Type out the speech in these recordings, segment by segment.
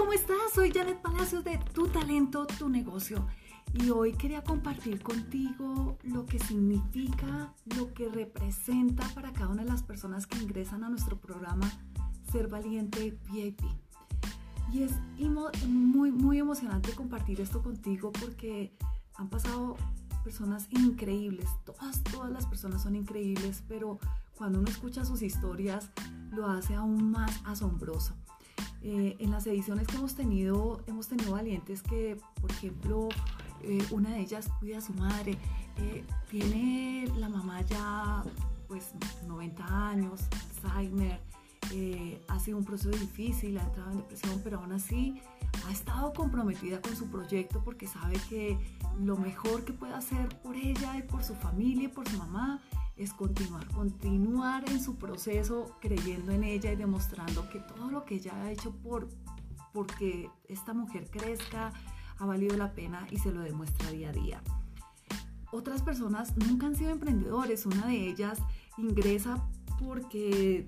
¿cómo estás? Soy Janet Palacios de Tu Talento, Tu Negocio. Y hoy quería compartir contigo lo que significa, lo que representa para cada una de las personas que ingresan a nuestro programa Ser Valiente VIP. Y es muy, muy emocionante compartir esto contigo porque han pasado personas increíbles, todas, todas las personas son increíbles, pero cuando uno escucha sus historias lo hace aún más asombroso. Eh, en las ediciones que hemos tenido, hemos tenido valientes que, por ejemplo, eh, una de ellas cuida a su madre, eh, tiene la mamá ya pues 90 años, Alzheimer, ha sido un proceso difícil, ha entrado en depresión, pero aún así ha estado comprometida con su proyecto porque sabe que lo mejor que puede hacer por ella y por su familia y por su mamá es continuar, continuar en su proceso creyendo en ella y demostrando que todo lo que ella ha hecho por porque esta mujer crezca ha valido la pena y se lo demuestra día a día. Otras personas nunca han sido emprendedores, una de ellas ingresa porque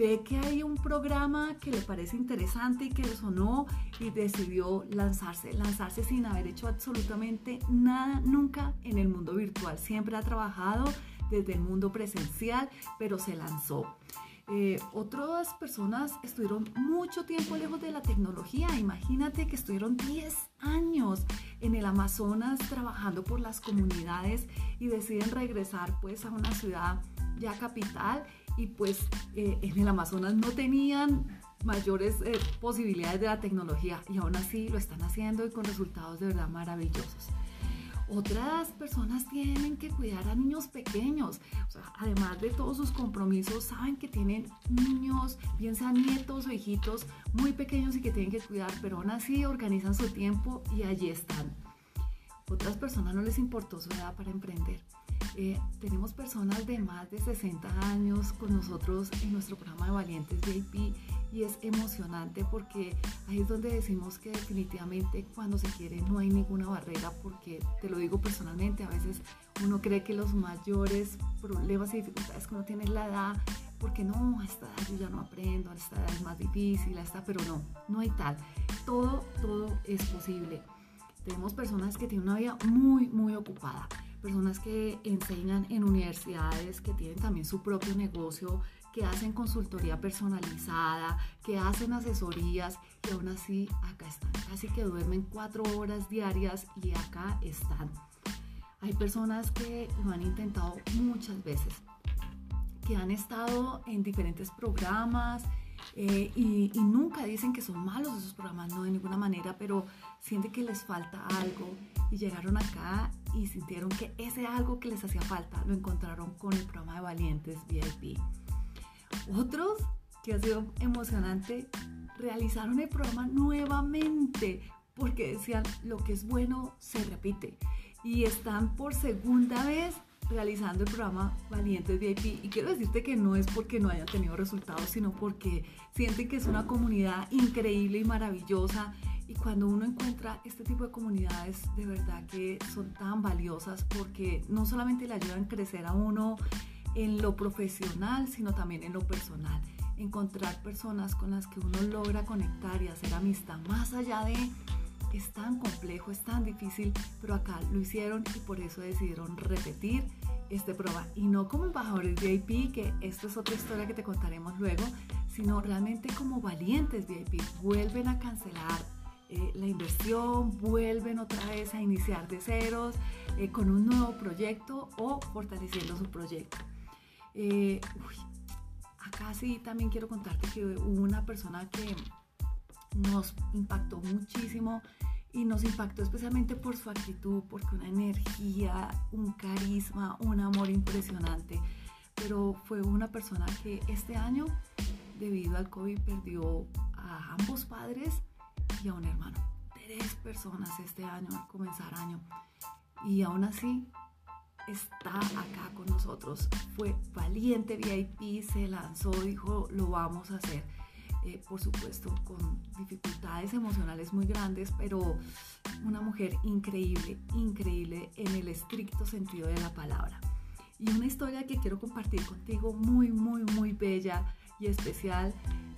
ve que hay un programa que le parece interesante y que le sonó y decidió lanzarse, lanzarse sin haber hecho absolutamente nada nunca en el mundo virtual. Siempre ha trabajado desde el mundo presencial, pero se lanzó. Eh, otras personas estuvieron mucho tiempo lejos de la tecnología. Imagínate que estuvieron 10 años en el Amazonas trabajando por las comunidades y deciden regresar pues a una ciudad ya capital y pues eh, en el Amazonas no tenían mayores eh, posibilidades de la tecnología y aún así lo están haciendo y con resultados de verdad maravillosos. Otras personas tienen que cuidar a niños pequeños. además de todos sus compromisos, saben que tienen niños, bien sean nietos o hijitos muy pequeños y que tienen que cuidar, pero aún así organizan su tiempo y allí están. Otras personas no les importó su edad para emprender. Eh, tenemos personas de más de 60 años con nosotros en nuestro programa de Valientes VIP y es emocionante porque ahí es donde decimos que definitivamente cuando se quiere no hay ninguna barrera porque te lo digo personalmente, a veces uno cree que los mayores problemas y dificultades que uno tiene es la edad, porque no, a esta edad yo ya no aprendo, a esta edad es más difícil, a esta, pero no, no hay tal. Todo, todo es posible. Tenemos personas que tienen una vida muy, muy ocupada, personas que enseñan en universidades, que tienen también su propio negocio, que hacen consultoría personalizada, que hacen asesorías y aún así acá están. Casi que duermen cuatro horas diarias y acá están. Hay personas que lo han intentado muchas veces, que han estado en diferentes programas eh, y, y, nunca dicen que son malos esos programas, no de ninguna manera, pero sienten que les falta algo y llegaron acá y sintieron que ese algo que les hacía falta lo encontraron con el programa de Valientes VIP. Otros, que ha sido emocionante, realizaron el programa nuevamente porque decían lo que es bueno se repite y están por segunda vez realizando el programa Valientes VIP y quiero decirte que no es porque no hayan tenido resultados sino porque sienten que es una comunidad increíble y maravillosa y cuando uno encuentra este tipo de comunidades de verdad que son tan valiosas porque no solamente le ayudan a crecer a uno en lo profesional, sino también en lo personal. Encontrar personas con las que uno logra conectar y hacer amistad más allá de es tan complejo, es tan difícil, pero acá lo hicieron y por eso decidieron repetir este prueba. Y no como embajadores VIP, que esto es otra historia que te contaremos luego, sino realmente como valientes VIP. Vuelven a cancelar eh, la inversión, vuelven otra vez a iniciar de ceros eh, con un nuevo proyecto o fortaleciendo su proyecto. Eh, acá sí también quiero contarte que hubo una persona que nos impactó muchísimo y nos impactó especialmente por su actitud, porque una energía, un carisma, un amor impresionante. Pero fue una persona que este año, debido al COVID, perdió a ambos padres y a un hermano. Tres personas este año, al comenzar año. Y aún así está acá con nosotros. Fue valiente VIP, se lanzó, dijo, lo vamos a hacer. Eh, por supuesto, con dificultades emocionales muy grandes, pero una mujer increíble, increíble en el estricto sentido de la palabra. Y una historia que quiero compartir contigo, muy, muy, muy bella, y especial.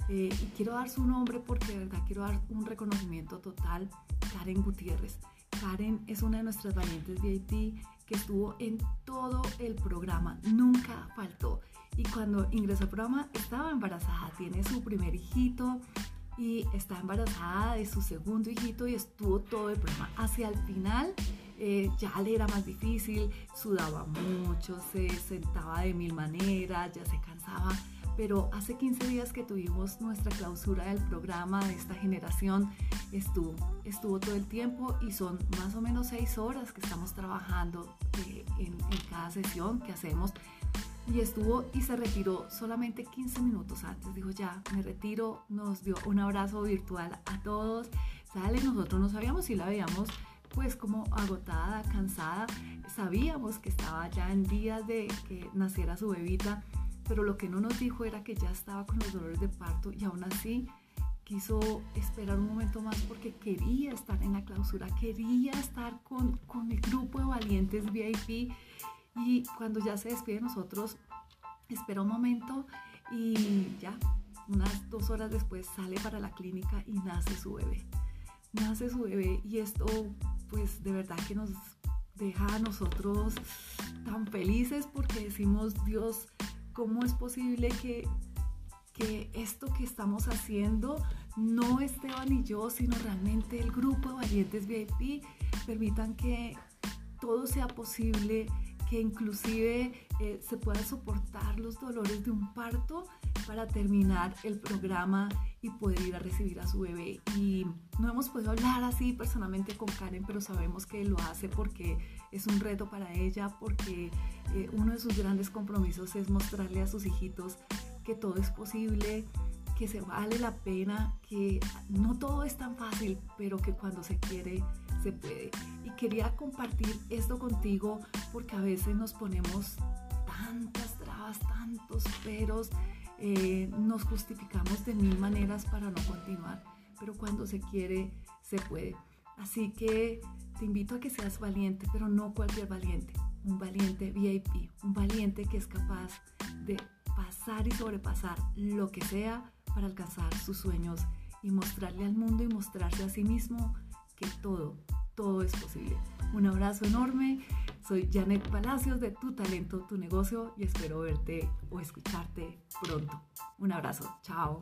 Eh, y quiero dar su nombre porque de verdad quiero dar un reconocimiento total. Karen Gutiérrez. Karen es una de nuestras valientes VIP que estuvo en todo el programa, nunca faltó. Y cuando ingresó al programa estaba embarazada, tiene su primer hijito y está embarazada de su segundo hijito y estuvo todo el programa. Hacia el final eh, ya le era más difícil, sudaba mucho, se sentaba de mil maneras, ya se cansaba. Pero hace 15 días que tuvimos nuestra clausura del programa de esta generación, estuvo, estuvo todo el tiempo y son más o menos 6 horas que estamos trabajando eh, en, en cada sesión que hacemos y estuvo y se retiró solamente 15 minutos antes. Dijo, ya, me retiro, nos dio un abrazo virtual a todos. Sale, nosotros no sabíamos si la veíamos pues como agotada, cansada. Sabíamos que estaba ya en días de que naciera su bebita, pero lo que no nos dijo era que ya estaba con los dolores de parto y aún así quiso esperar un momento más porque quería estar en la clausura, quería estar con, con el grupo de valientes VIP y cuando ya se despide de nosotros, espera un momento y ya, unas dos horas después sale para la clínica y nace su bebé. Nace su bebé y esto pues de verdad que nos deja a nosotros tan felices porque decimos, Dios, ¿cómo es posible que, que esto que estamos haciendo no Esteban y yo, sino realmente el grupo de valientes VIP permitan que todo sea posible, que inclusive eh, se puedan soportar los dolores de un parto para terminar el programa y poder ir a recibir a su bebé. Y no hemos podido hablar así personalmente con Karen, pero sabemos que lo hace porque es un reto para ella, porque eh, uno de sus grandes compromisos es mostrarle a sus hijitos que todo es posible, que se vale la pena, que no todo es tan fácil, pero que cuando se quiere, se puede. Y quería compartir esto contigo porque a veces nos ponemos tantas trabas, tantos peros, eh, nos justificamos de mil maneras para no continuar, pero cuando se quiere, se puede. Así que te invito a que seas valiente, pero no cualquier valiente, un valiente VIP, un valiente que es capaz de pasar y sobrepasar lo que sea para alcanzar sus sueños y mostrarle al mundo y mostrarse a sí mismo que todo, todo es posible. Un abrazo enorme. Soy Janet Palacios de Tu Talento, Tu Negocio y espero verte o escucharte pronto. Un abrazo. Chao.